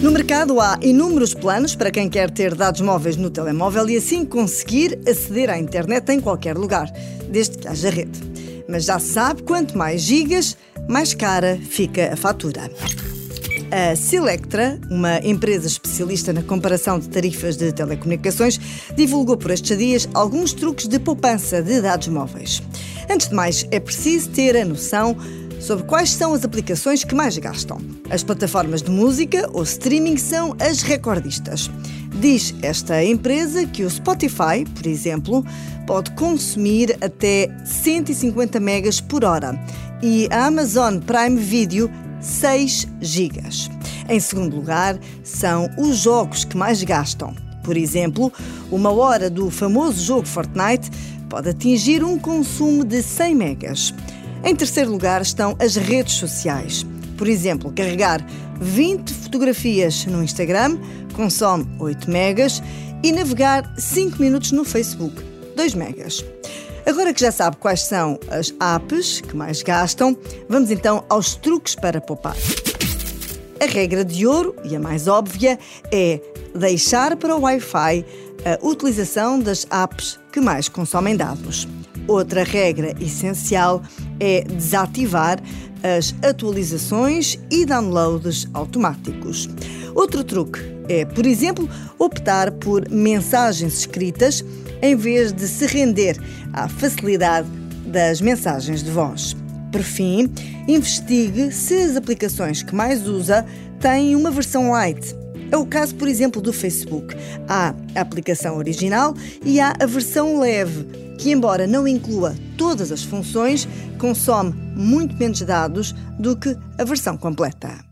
No mercado há inúmeros planos para quem quer ter dados móveis no telemóvel e assim conseguir aceder à internet em qualquer lugar, desde que haja rede. Mas já se sabe, quanto mais gigas, mais cara fica a fatura. A Selectra, uma empresa especialista na comparação de tarifas de telecomunicações, divulgou por estes dias alguns truques de poupança de dados móveis. Antes de mais, é preciso ter a noção sobre quais são as aplicações que mais gastam. As plataformas de música ou streaming são as recordistas. Diz esta empresa que o Spotify, por exemplo, pode consumir até 150 megas por hora e a Amazon Prime Video 6 GB. Em segundo lugar, são os jogos que mais gastam. Por exemplo, uma hora do famoso jogo Fortnite pode atingir um consumo de 100 megas. Em terceiro lugar estão as redes sociais. Por exemplo, carregar 20 fotografias no Instagram consome 8 megas e navegar 5 minutos no Facebook, 2 megas. Agora que já sabe quais são as apps que mais gastam, vamos então aos truques para poupar. A regra de ouro, e a mais óbvia, é deixar para o Wi-Fi a utilização das apps que mais consomem dados. Outra regra essencial é desativar as atualizações e downloads automáticos. Outro truque é, por exemplo, optar por mensagens escritas em vez de se render à facilidade das mensagens de voz. Por fim, investigue se as aplicações que mais usa têm uma versão light. É o caso, por exemplo, do Facebook. Há a aplicação original e há a versão leve, que, embora não inclua todas as funções, consome muito menos dados do que a versão completa.